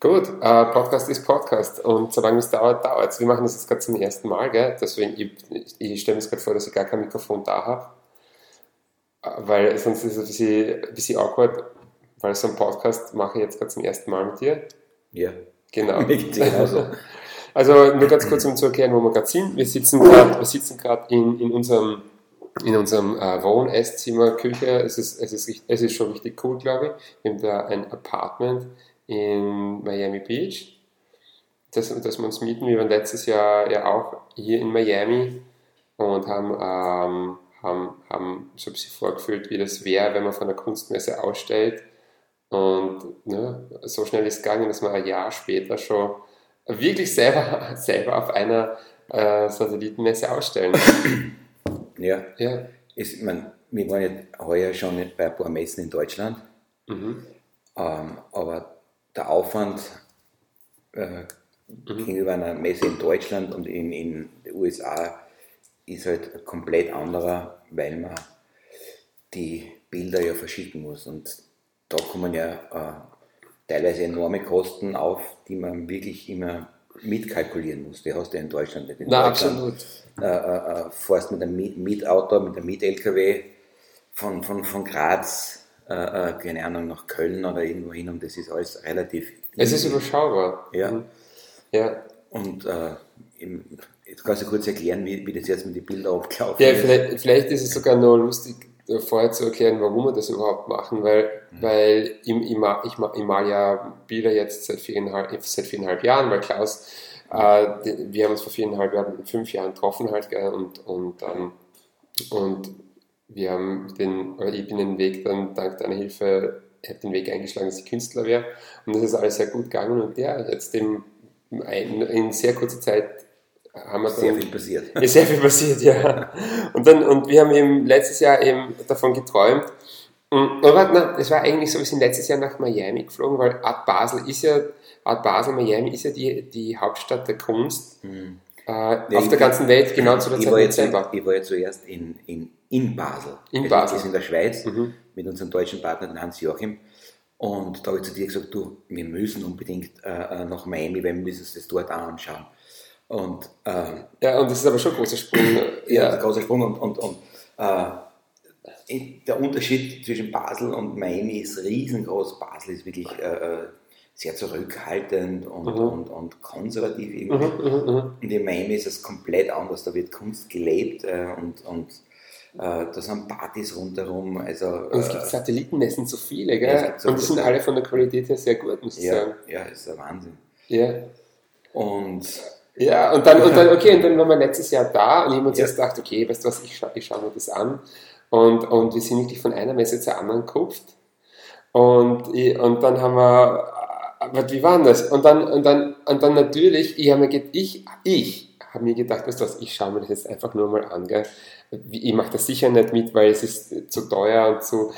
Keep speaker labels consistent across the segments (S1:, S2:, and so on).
S1: Gut, äh, Podcast ist Podcast und solange es dauert, dauert es. Wir machen das jetzt gerade zum ersten Mal, gell? deswegen ich, ich stelle mir gerade vor, dass ich gar kein Mikrofon da habe, Äh, weil sonst ist es ein bisschen, ein bisschen awkward, weil so einen Podcast mache ich jetzt gerade zum ersten Mal mit dir.
S2: Ja.
S1: Genau.
S2: Genauso.
S1: Also nur ganz kurz, um zu erklären, wo wir gerade sind. Wir sitzen gerade, in, in unserem, in unserem äh, Wohn-, Esszimmer, Küche. Es ist, es, ist, es ist schon richtig cool, glaube ich. Wir haben da ein Apartment in Miami Beach, das, das wir uns mieten. Wir waren letztes Jahr ja auch hier in Miami und haben, ähm, haben, haben so ein bisschen vorgefühlt, wie das wäre, wenn man von einer Kunstmesse ausstellt. Und ne, so schnell ist es gegangen, dass wir ein Jahr später schon wirklich selber, selber auf einer äh, Satellitenmesse ausstellen.
S2: Ja.
S1: ja.
S2: Es, ich mein, wir waren ja heuer schon bei ein paar Messen in Deutschland,
S1: Mhm.
S2: ähm, aber der Aufwand äh, gegenüber einer Messe in Deutschland und in, in den USA ist halt komplett anderer, weil man die Bilder ja verschicken muss. Und da kommen ja äh, teilweise enorme Kosten auf, die man wirklich immer mitkalkulieren muss. Die hast du ja in Deutschland nicht. In
S1: Na,
S2: Deutschland
S1: absolut.
S2: äh, äh, äh, fährst mit einem Miet Mietauto, mit einem Miet-LKW von, von, von Graz, äh, äh, keine Ahnung, nach Köln oder irgendwo hin und das ist alles relativ.
S1: Es ist überschaubar.
S2: Ja.
S1: Mhm. Ja,
S2: Und äh, im, jetzt kannst du kurz erklären, wie, wie das jetzt mit den Bildern abgelaufen
S1: ja
S2: ist.
S1: vielleicht, vielleicht ist es sogar noch lustig, äh, vorher zu erklären, warum wir das überhaupt machen, weil, weil ich, ich, ich, ich mal ja Bilder jetzt seit viereinhalb, seit viereinhalb Jahren, weil Klaus, äh, die- wir haben uns vor viereinhalb Jahren, fünf Jahren getroffen halt, und, und, ähm, und wir haben den, oder ich bin den Weg dann dank deiner Hilfe, ich habe den Weg eingeschlagen, dass ich Künstler wäre und das ist alles sehr gut gegangen und ja, jetzt in, in sehr kurzer Zeit haben wir dann
S2: Sehr viel passiert.
S1: ist sehr viel passiert, ja. Und, dann, und wir haben eben letztes Jahr eben davon geträumt. Und, aber nein, es war eigentlich so, wir sind letztes Jahr nach Miami geflogen, weil Art Basel ist ja, Art Basel, Miami ist ja die, die Hauptstadt der Kunst äh, auf
S2: ich-
S1: der ganzen Welt, genau zu der
S2: ich
S1: Zeit
S2: war,
S1: im
S2: jetzt,
S1: Dezember.
S2: ich war ja zuerst in, in, in Basel.
S1: In
S2: Also
S1: Basel.
S2: Das ist in der Schweiz
S1: Mhm.
S2: mit unserem deutschen Partner, den Hans Joachim. Und da habe ich zu dir gesagt, du, wir müssen unbedingt äh, äh, nach Miami, weil wir müssen uns das dort auch anschauen. Und äh,
S1: Ja, und das ist aber schon ein großer Sprung.
S2: ja, ein großer Sprung und, und, und äh, der Unterschied zwischen Basel und Miami ist riesengroß. Basel ist wirklich äh, äh, sehr zurückhaltend und,
S1: Mhm.
S2: und, und konservativ irgendwie.
S1: Mhm, mhm, mhm.
S2: Und in Miami ist es komplett anders. Da wird Kunst gelebt äh, und, und äh, da sind Partys rundherum. Also,
S1: Und es gibt
S2: äh,
S1: Satellitenmessen so viele, gell?
S2: Ja, so
S1: und die sind
S2: viele.
S1: alle von der Qualität her sehr gut, muss ich
S2: ja,
S1: sagen.
S2: ja, ist der Wahnsinn.
S1: Ja.
S2: Und
S1: Ja, und dann, und dann, okay, und dann waren wir letztes Jahr da und ich habe uns
S2: Ja.
S1: jetzt gedacht, okay, weißt du was, ich, scha ich schaue mir das an. Und, und wir sind wirklich von einer Messe zur anderen gekupft. Und, und dann haben wir, äh, was, wie war denn das? Und dann, und dann, und dann natürlich, ich habe mir gedacht, ich, ich habe mir gedacht, weißt du was, ich schaue mir das jetzt einfach nur mal an, gell? Ich mache das sicher nicht mit, weil es ist zu teuer und zu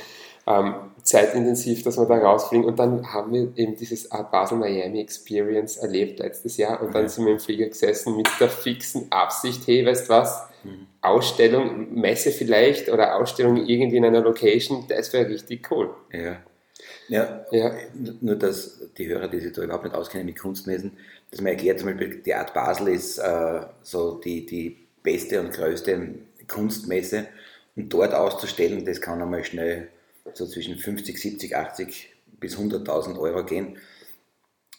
S1: ähm, zeitintensiv, dass wir da rausfliegen. Und dann haben wir eben dieses Art Basel Miami Experience erlebt letztes Jahr. Und dann sind wir im Flieger gesessen mit der fixen Absicht, hey, weißt du was? Ausstellung, Messe vielleicht oder Ausstellung irgendwie in einer Location, das wäre richtig cool.
S2: ja. Ja,
S1: Ja.
S2: nur dass die Hörer, die sich da überhaupt nicht auskennen mit Kunstmessen, dass man erklärt, zum Beispiel die Art Basel ist äh, so die, die beste und größte Kunstmesse und dort auszustellen, das kann einmal schnell so zwischen 50, 70, 80 bis 100.000 Euro gehen.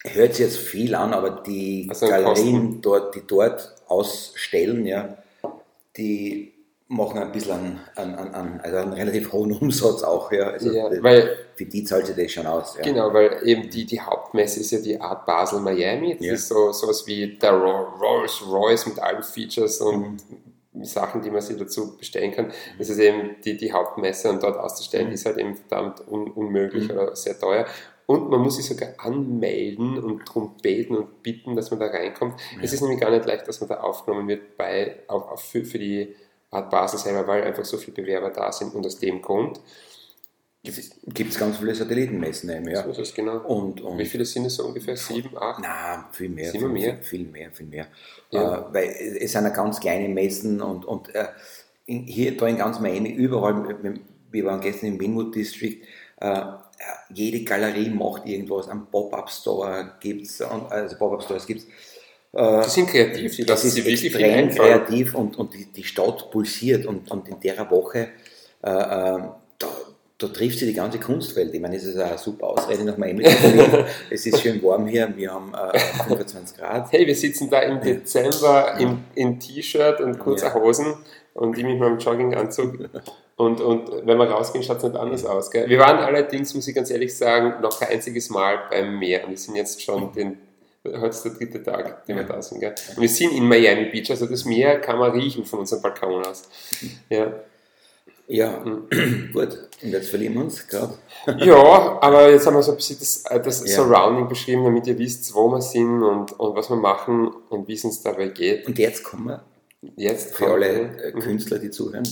S2: Hört sich jetzt viel an, aber die
S1: Also
S2: Galerien, dort, die dort ausstellen, ja, die machen ein bisschen an, an, an, also einen relativ hohen Umsatz auch. Ja. Also
S1: Ja,
S2: das-
S1: weil-
S2: für die zahlt sich das schon aus. Ja.
S1: Genau, weil eben die, die Hauptmesse ist ja die Art Basel Miami. Das
S2: Ja.
S1: ist so sowas wie der Ro- Rolls Royce mit allen Features und Sachen, die man sich dazu bestellen kann. Das ist eben die, die Hauptmesse und dort auszustellen, ist halt eben verdammt un, unmöglich oder sehr teuer. Und man muss sich sogar anmelden und darum beten und bitten, dass man da reinkommt. Es ist nämlich gar nicht leicht, dass man da aufgenommen wird bei, auf, auf, für, für die Art Basel selber, weil einfach so viele Bewerber da sind und aus dem Grund.
S2: Gibt es ganz viele Satellitenmessen eben, ja.
S1: So ist es genau.
S2: Und, und
S1: Wie viele sind es so ungefähr? Sieben, acht?
S2: Na, viel mehr.
S1: Sind
S2: viel,
S1: mehr?
S2: Viel, mehr, viel mehr.
S1: Ja.
S2: Äh, weil es sind ja ganz kleine Messen und, und äh, in, hier da in ganz Miami, überall, wir- wir waren gestern im Winwood District, äh, jede Galerie macht irgendwas, am Pop-Up-Store gibt es, also Pop-Up-Stores gibt es. Äh,
S1: die sind kreativ, die
S2: das ist
S1: sich wirklich
S2: extrem kreativ und, und die, die Stadt pulsiert und, und in der Woche, äh, äh, da, da trifft sie die ganze Kunstwelt. Ich meine, es ist eine super Ausrede nach Miami. es ist schön warm hier, wir haben äh, 25 Grad.
S1: Hey, wir sitzen da im Dezember in, in T-Shirt und kurzer
S2: Ja.
S1: Hosen und ich mit meinem Jogginganzug. Und, und wenn wir rausgehen, schaut es nicht anders aus. Gell? Wir waren allerdings, muss ich ganz ehrlich sagen, noch kein einziges Mal beim Meer. Und wir sind jetzt schon den, heute ist der dritte Tag, den wir da sind. Gell? Und wir sind in Miami Beach, also das Meer kann man riechen von unserem Balkon aus. Ja,
S2: Ja, gut. Und jetzt verlieren wir uns gerade.
S1: ja aber jetzt haben wir so ein bisschen das, äh, das
S2: Ja.
S1: Surrounding beschrieben, damit ihr wisst, wo wir sind und, und was wir machen und wie es uns dabei geht.
S2: Und jetzt kommen wir
S1: Jetzt
S2: für
S1: kommt-
S2: alle äh,
S1: Mhm.
S2: Künstler, die zuhören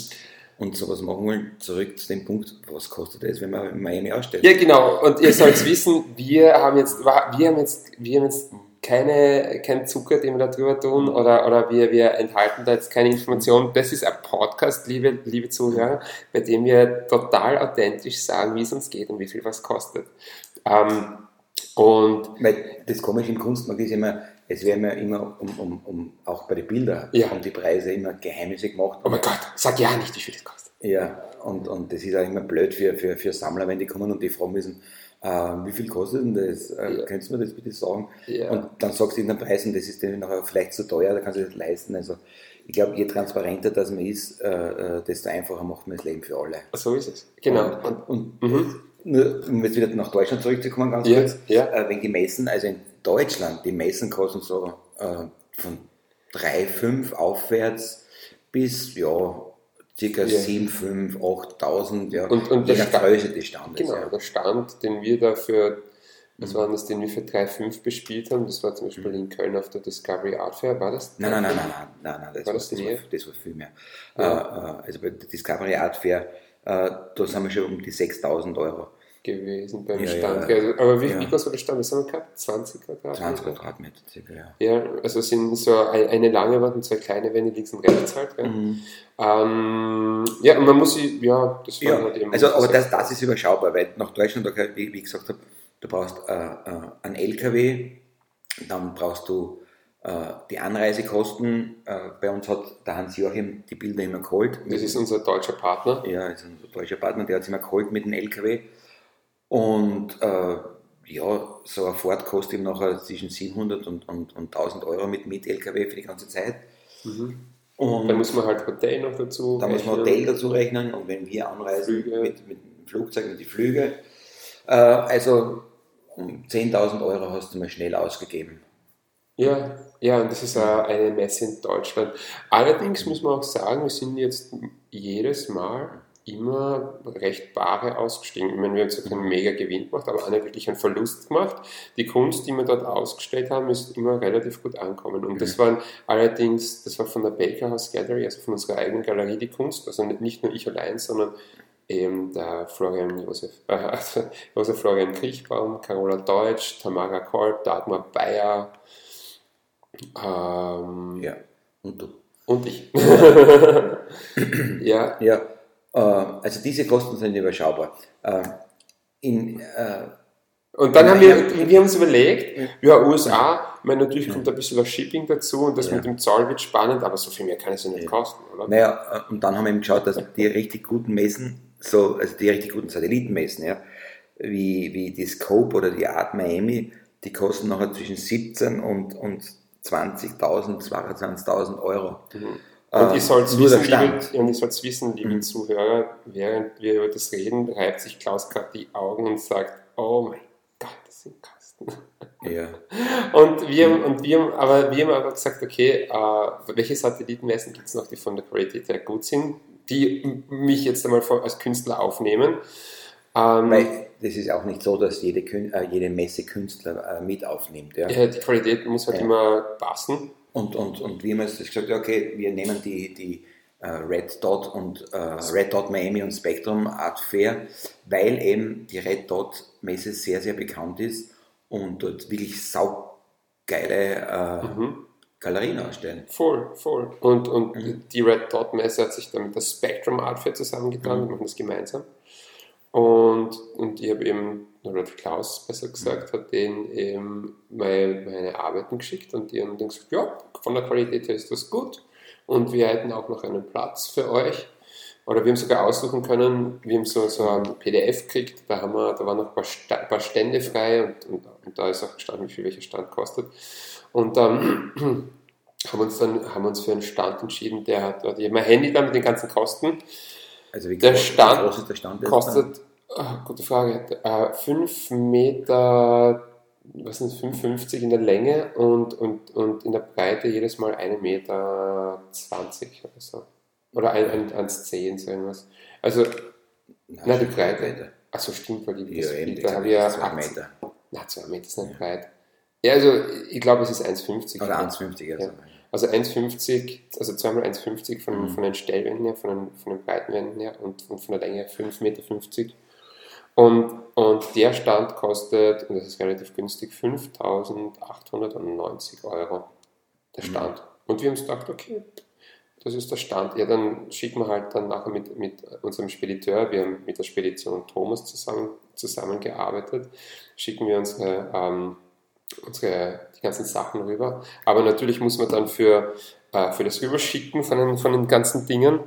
S2: und sowas machen wollen, zurück zu dem Punkt, was kostet es, wenn man in Miami ausstellt?
S1: Ja, genau. Und ihr sollt wissen, wir haben jetzt, wir haben jetzt, wir haben jetzt keine, keinen Zucker, den wir da drüber tun, oder, oder wir, wir enthalten da jetzt keine Informationen. Das ist ein Podcast, liebe, liebe Zuhörer, bei dem wir total authentisch sagen, wie es uns geht und wie viel was kostet. Ähm, und
S2: Weil das Komische im Kunstmarkt ist immer, es werden ja immer, um, um, um, auch bei den Bildern,
S1: Ja.
S2: um die Preise immer Geheimnisse gemacht.
S1: oh mein Gott, sag ja nicht, wie viel das kostet.
S2: Ja, und, und das ist auch immer blöd für, für, für Sammler, wenn die kommen und die fragen müssen, äh, wie viel kostet denn das? Äh,
S1: Ja.
S2: Könntest du mir das bitte sagen?
S1: Ja.
S2: Und dann sagst du irgendeinen Preis und das ist dann nachher vielleicht zu teuer, da kannst du das leisten. Also ich glaube, je transparenter das man ist, äh, äh, desto einfacher macht man das Leben für alle.
S1: So ist es. Genau.
S2: Und, und
S1: Mhm.
S2: Nur, um jetzt wieder nach Deutschland zurückzukommen, ganz kurz,
S1: ja.
S2: Äh, wenn die Messen, also in Deutschland, die Messen kosten so äh, von 3, 5 aufwärts bis, ja, circa
S1: Ja.
S2: 7, 5, 8.000, ja,
S1: Und- und der
S2: Größe des Standes.
S1: Genau,
S2: ja.
S1: der Stand, den wir da für,
S2: Mhm.
S1: was war das, den wir für 3,5 bespielt haben, das war zum Beispiel in Köln auf der Discovery Art Fair, war das?
S2: Nein, nein, nein, nein, nein, nein, nein das,
S1: War das
S2: das, war, das war viel mehr.
S1: Ja.
S2: Äh, äh, also bei der Discovery Art Fair, da sind wir schon um die 6.000 Euro.
S1: gewesen beim
S2: Ja,
S1: Stand.
S2: ja.
S1: Also, aber wie,
S2: Ja.
S1: groß war der Stand? Was haben wir gehabt? 20 Quadratmeter?
S2: 20 Quadratmeter circa, ja.
S1: Ja, also sind so ein- eine lange Wand und zwei kleine Wände links und rechts halt. Gell?
S2: Mhm.
S1: Ähm, ja, und man muss sie, ja, das war
S2: Ja,
S1: halt eben.
S2: also, aber das, das ist überschaubar, weil nach Deutschland, wie, wie ich gesagt habe, du brauchst äh, äh, einen LKW, dann brauchst du äh, die Anreisekosten. Äh, bei uns hat der Hans-Joachim die Bilder immer geholt.
S1: Das ist unser deutscher Partner.
S2: ja, ist ein deutscher Partner, der hat es immer geholt mit dem LKW. Und äh, ja, so eine Fahrt kostet ihm nachher zwischen 700 und, und, und 1000 Euro mit, mit LKW für die ganze Zeit. Und
S1: Dann muss man halt Hotel noch dazu.
S2: da muss man
S1: rechnen.
S2: Hotel dazu rechnen und wenn wir anreisen
S1: Flüge.
S2: mit, mit dem Flugzeug und die Flüge, äh, also um 10.000 Euro hast du mal schnell ausgegeben.
S1: Ja, ja, und das ist eine Messe in Deutschland. Allerdings muss man auch sagen, wir sind jetzt jedes Mal immer recht bare ausgestiegen. Ich meine, wir haben zwar keinen mega Gewinn gemacht, aber auch nicht wirklich einen Verlust gemacht. Die Kunst, die wir dort ausgestellt haben, ist immer relativ gut angekommen. Und das waren allerdings, das war von der Baker House Gallery, also von unserer eigenen Galerie die Kunst, also nicht- nicht nur ich allein, sondern eben der Florian Josef, äh, also Josef Florian Kriechbaum, Carola Deutsch, Tamara Kolb, Dagmar Bayer, ähm,
S2: Ja. Und du?
S1: und ich. ja,
S2: Ja, äh, also diese Kosten sind überschaubar. Äh, in, äh,
S1: und dann haben wir, wir haben uns überlegt, ja, USA, ich meine, natürlich kommt ein bisschen das Shipping dazu und das
S2: Ja.
S1: mit dem Zoll wird spannend, aber so viel mehr kann es ja nicht kosten, oder?
S2: naja, äh, und dann haben wir eben geschaut, dass die richtig guten Messen, so, also die richtig guten Satellitenmessen, ja, wie, wie die Scope oder die Art Miami, die kosten nachher zwischen 17 und, und 20.000, 22.000 Euro.
S1: Mhm.
S2: Äh,
S1: Und wissen,
S2: Stand.
S1: liebe, und ihr sollt's wissen, liebe
S2: Mhm.
S1: Zuhörer, während wir über das reden, reibt sich Klaus gerade die Augen und sagt, oh mein Gott, das sind Kosten.
S2: Ja.
S1: Und wir, haben- und wir, aber wir haben aber gesagt, okay, äh, welche Satellitenmessen gibt es noch, die von der Qualität her gut sind, die mich jetzt einmal als Künstler aufnehmen. Ähm,
S2: Weil das ist auch nicht so, dass jede, Kün äh, jede Messe Künstler äh, mit aufnimmt. Ja?
S1: ja, die Qualität muss halt
S2: Ja.
S1: immer passen.
S2: Und, und, und wir haben jetzt gesagt, okay, wir nehmen die, die äh, Red Dot und äh, Red Dot Miami und Spectrum Art Fair, weil eben die Red Dot Messe sehr, sehr bekannt ist und dort wirklich saugeile äh,
S1: Mhm.
S2: Galerien ausstellen.
S1: Voll, voll. Und, und
S2: Mhm.
S1: die Red Dot Messe hat sich dann mit der Spectrum Art Fair zusammengetan,
S2: Mhm.
S1: wir machen das gemeinsam. Und, und ich habe eben, oder Klaus besser gesagt, hat denen eben meine, meine Arbeiten geschickt und die haben dann gesagt, ja, von der Qualität her ist das gut und wir hätten auch noch einen Platz für euch. Oder wir haben sogar aussuchen können, wir haben so, so ein PDF gekriegt, da, haben wir, da waren noch ein paar, ein paar Stände frei und, und, und, da ist auch gestanden, wie viel welcher Stand kostet. Und dann haben wir uns dann haben wir uns für einen Stand entschieden, der hat, ich habe mein Handy da mit den ganzen Kosten. Also wie der Stand, groß ist der Stand kostet, oh, gute Frage, äh, 5 Meter, was sind 5,50 in der Länge und, und, und in der Breite jedes Mal 1,20 Meter oder so. Oder 1,10 so irgendwas. Also, nein, nein die Breite. Achso, stimmt, weil die, ja, das, da habe ich ja 2 Meter. Nein, 2 Meter ist nicht ja. breit. Ja, also ich glaube, es ist 1,50.
S2: Oder 1,50, also. Ja.
S1: Also 1,50, also zweimal 1,50 von, mhm. von den Stellwänden her, von den, von den Breitenwänden her und, und von der Länge her 5,50 Meter. Und, und der Stand kostet, und das ist relativ günstig, 5.890 Euro. Der mhm. Stand. Mhm. Und wir haben uns gedacht, okay, das ist der Stand. Ja, dann schicken wir halt dann nachher mit, mit unserem Spediteur, wir haben mit der Spedition Thomas zusammen, zusammengearbeitet, schicken wir unsere ähm, unsere, die ganzen Sachen rüber. Aber natürlich muss man dann für, äh, für das Rüberschicken von den, von den ganzen Dingen,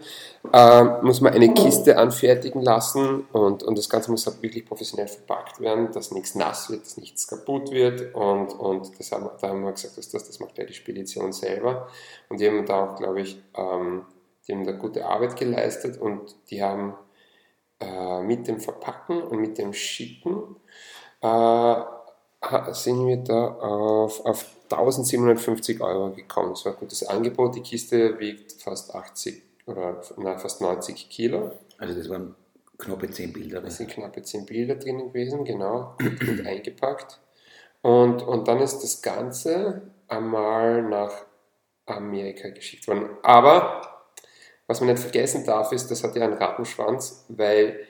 S1: äh, muss man eine Kiste anfertigen lassen und, und das Ganze muss halt wirklich professionell verpackt werden, dass nichts nass wird, dass nichts kaputt wird und, und das haben, da haben wir gesagt, dass das, das macht ja die Spedition selber und die haben da auch, glaube ich, ähm, die haben da gute Arbeit geleistet und die haben äh, mit dem Verpacken und mit dem Schicken äh, sind wir da auf, auf 1750 Euro gekommen. So ein gutes Angebot. Die Kiste wiegt fast 80 oder nein, fast 90 Kilo.
S2: Also das waren knappe 10 Bilder.
S1: Da sind knappe 10 Bilder drin gewesen, genau, und eingepackt. Und, und dann ist das Ganze einmal nach Amerika geschickt worden. Aber was man nicht vergessen darf, ist, das hat ja einen Rattenschwanz, weil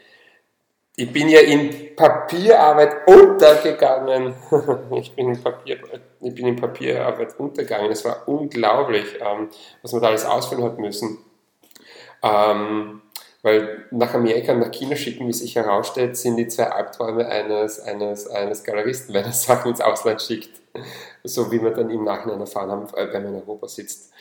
S1: ich bin ja in Papierarbeit untergegangen. ich, bin in Papier, ich bin in Papierarbeit untergegangen. Es war unglaublich, ähm, was man da alles ausfüllen hat müssen. Ähm, weil nach Amerika, nach China schicken, wie sich herausstellt, sind die zwei Albträume eines, eines, eines Galeristen, wenn er Sachen ins Ausland schickt. So wie wir dann im Nachhinein erfahren haben, äh, wenn man in Europa sitzt.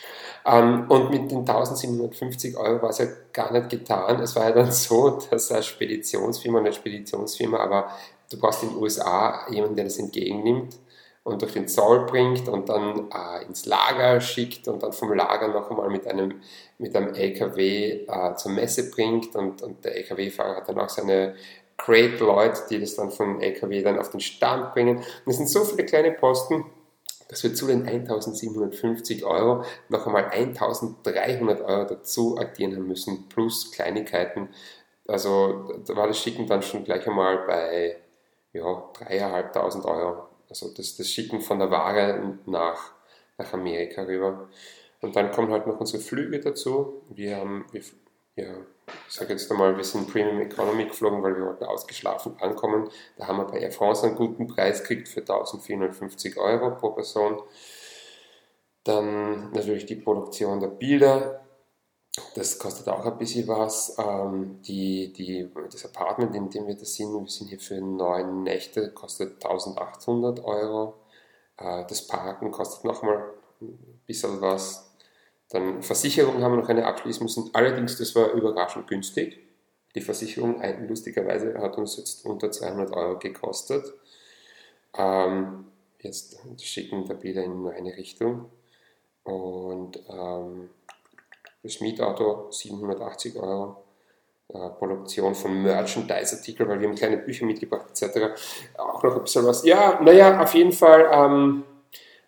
S1: Ähm, und mit den 1750 Euro war es ja gar nicht getan. Es war ja dann so, dass eine Speditionsfirma, eine Speditionsfirma, aber du brauchst in den USA jemanden, der das entgegennimmt und durch den Zoll bringt und dann äh, ins Lager schickt und dann vom Lager noch einmal mit einem, mit einem LKW äh, zur Messe bringt und, und der LKW-Fahrer hat dann auch seine Great Leute, die das dann vom LKW dann auf den Stand bringen. Und es sind so viele kleine Posten, dass wir zu den 1750 Euro noch einmal 1300 Euro dazu addieren haben müssen, plus Kleinigkeiten. Also da war das Schicken dann schon gleich einmal bei ja, 3.500 Euro. Also das, das Schicken von der Ware nach, nach Amerika rüber. Und dann kommen halt noch unsere Flüge dazu. Wir haben, wir, ja, ich sage jetzt einmal, wir sind Premium Economy geflogen, weil wir wollten ausgeschlafen ankommen. Da haben wir bei Air France einen guten Preis gekriegt für 1450 Euro pro Person. Dann natürlich die Produktion der Bilder. Das kostet auch ein bisschen was. Ähm, die, die, das Apartment, in dem wir da sind, wir sind hier für neun Nächte, kostet 1800 Euro. Äh, das Parken kostet nochmal ein bisschen was. Dann Versicherung haben wir noch eine abschließen müssen. Allerdings, das war überraschend günstig. Die Versicherung, lustigerweise, hat uns jetzt unter 200 Euro gekostet. Ähm, jetzt schicken wir wieder in eine Richtung. Und ähm, das Mietauto 780 Euro. Äh, Produktion von Merchandise-Artikeln, weil wir haben kleine Bücher mitgebracht etc. Auch noch ein bisschen was. Ja, naja, auf jeden Fall, ähm,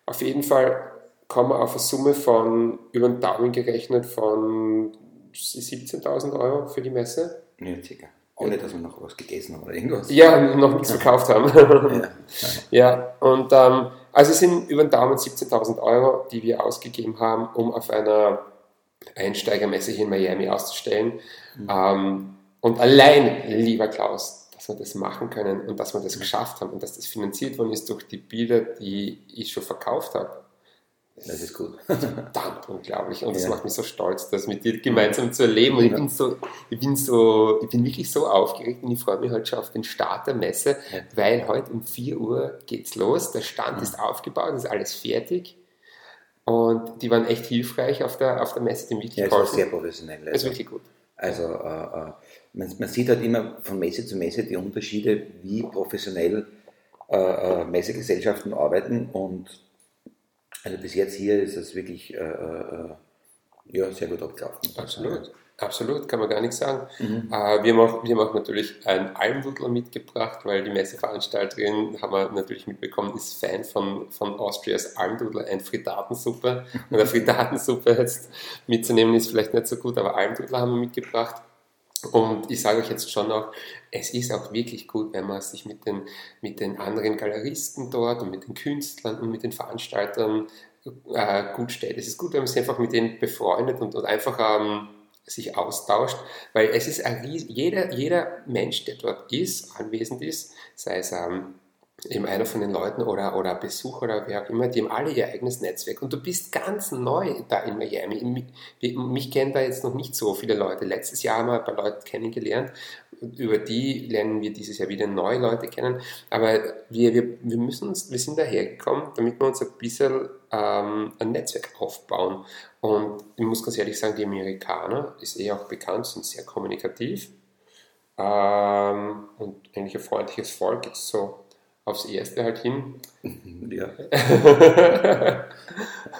S1: auf jeden Fall kommen wir auf eine Summe von über den Daumen gerechnet von 17.000 Euro für die Messe.
S2: Ja, circa. Ohne dass wir noch was gegessen haben oder irgendwas.
S1: Ja, noch nichts verkauft haben. ja, ja und ähm, also es sind über den Daumen 17.000 Euro, die wir ausgegeben haben, um auf einer Einsteigermesse hier in Miami auszustellen. Mhm. Ähm, und allein, lieber Klaus, dass wir das machen können und dass wir das geschafft haben und dass das finanziert worden ist durch die Bilder, die ich schon verkauft habe
S2: Das ist gut.
S1: Verdammt unglaublich. Und ja. das macht mich so stolz, das mit dir gemeinsam zu erleben. Und ich bin so, ich bin so, ich bin wirklich so aufgeregt und ich freue mich heute schon auf den Start der Messe, ja. weil heute um 4 Uhr geht's los. Der Stand ja. ist aufgebaut, ist alles fertig. Und die waren echt hilfreich auf der, auf der Messe,
S2: die wirklich ja, es sehr professionell. Also,
S1: ist wirklich gut.
S2: Also äh, äh, man, man, sieht halt immer von Messe zu Messe die Unterschiede, wie professionell äh, äh Messegesellschaften arbeiten und also bis jetzt hier ist es wirklich äh, äh, ja, sehr gut abgelaufen.
S1: Absolut. Absolut, kann man gar nichts sagen. Mhm. Äh, wir, haben auch, wir haben auch natürlich einen Almdudler mitgebracht, weil die Messeveranstalterin, haben wir natürlich mitbekommen, ist Fan von, von Austrias Almdudler, ein Frittatensuppe. Und eine Frittatensuppe jetzt mitzunehmen ist vielleicht nicht so gut, aber Almdudler haben wir mitgebracht. Und ich sage euch jetzt schon noch, es ist auch wirklich gut, wenn man sich mit den, mit den anderen Galeristen dort und mit den Künstlern und mit den Veranstaltern äh, gut steht. Es ist gut, wenn man sich einfach mit denen befreundet und, und einfach ähm, sich austauscht, weil es ist ein, jeder, jeder Mensch, der dort ist, anwesend ist, sei es ähm, eben einer von den Leuten oder, oder Besucher oder wer auch immer, die haben alle ihr eigenes Netzwerk. Und du bist ganz neu da in Miami. Mich, kennen da jetzt noch nicht so viele Leute. Letztes Jahr haben wir ein paar Leute kennengelernt. Über die lernen wir dieses Jahr wieder neue Leute kennen. Aber wir, wir, wir, müssen uns, wir sind dahergekommen, damit wir uns ein bisschen ähm, ein Netzwerk aufbauen. Und ich muss ganz ehrlich sagen, die Amerikaner ist eh auch bekannt, sind sehr kommunikativ. Ähm, und eigentlich ein freundliches Volk ist so aufs Erste halt hin. Ja.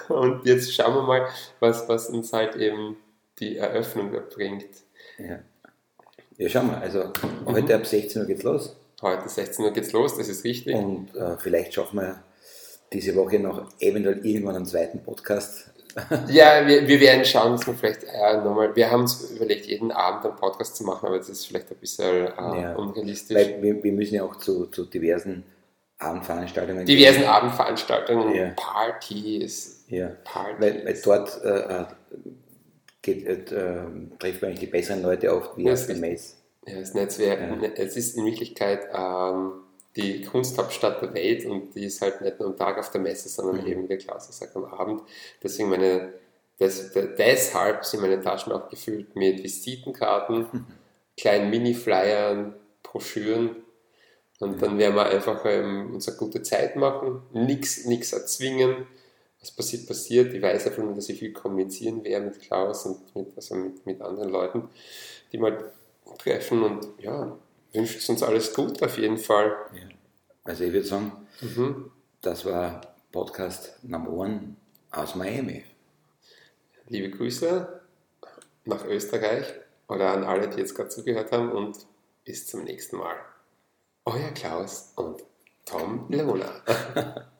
S1: und jetzt schauen wir mal, was, was uns halt eben die Eröffnung da bringt.
S2: Ja, ja schauen wir. Also mhm. heute ab 16 Uhr geht's los.
S1: Heute 16 Uhr geht's los, das ist richtig.
S2: Und äh, vielleicht schaffen wir diese Woche noch eventuell irgendwann einen zweiten Podcast
S1: ja, wir, wir werden schauen, dass wir vielleicht äh, nochmal, wir haben uns überlegt, jeden Abend einen Podcast zu machen, aber das ist vielleicht ein bisschen äh, ja, unrealistisch.
S2: Weil wir, wir, müssen ja auch zu, zu diversen Abendveranstaltungen
S1: Diversen gehen. Abendveranstaltungen, ja. Partys.
S2: Ja, Partys. Weil, weil dort äh, äh geht, äh, trifft man eigentlich die besseren Leute auf wie
S1: auf dem Mess. Ja, das Netzwerk, ja. es ist in Wirklichkeit ähm, die Kunsthauptstadt der Welt und die ist halt nicht nur am Tag auf der Messe, sondern mhm. eben, wie der Klaus sagt, am Abend. Deswegen meine, das, deshalb sind meine Taschen auch gefüllt mit Visitenkarten, mhm. kleinen Mini-Flyern, Broschüren und dann werden wir einfach ähm, unsere gute Zeit machen, nichts erzwingen. Was passiert, passiert. Ich weiß einfach nur, dass ich viel kommunizieren werde mit Klaus und mit, also mit, mit anderen Leuten, die mal treffen und ja, wünscht uns alles gut auf jeden Fall. Ja.
S2: Also ich würde sagen, mhm. das war Podcast Number One aus Miami.
S1: Liebe Grüße nach Österreich oder an alle, die jetzt gerade zugehört haben und bis zum nächsten Mal. Euer Klaus und Tom Luna.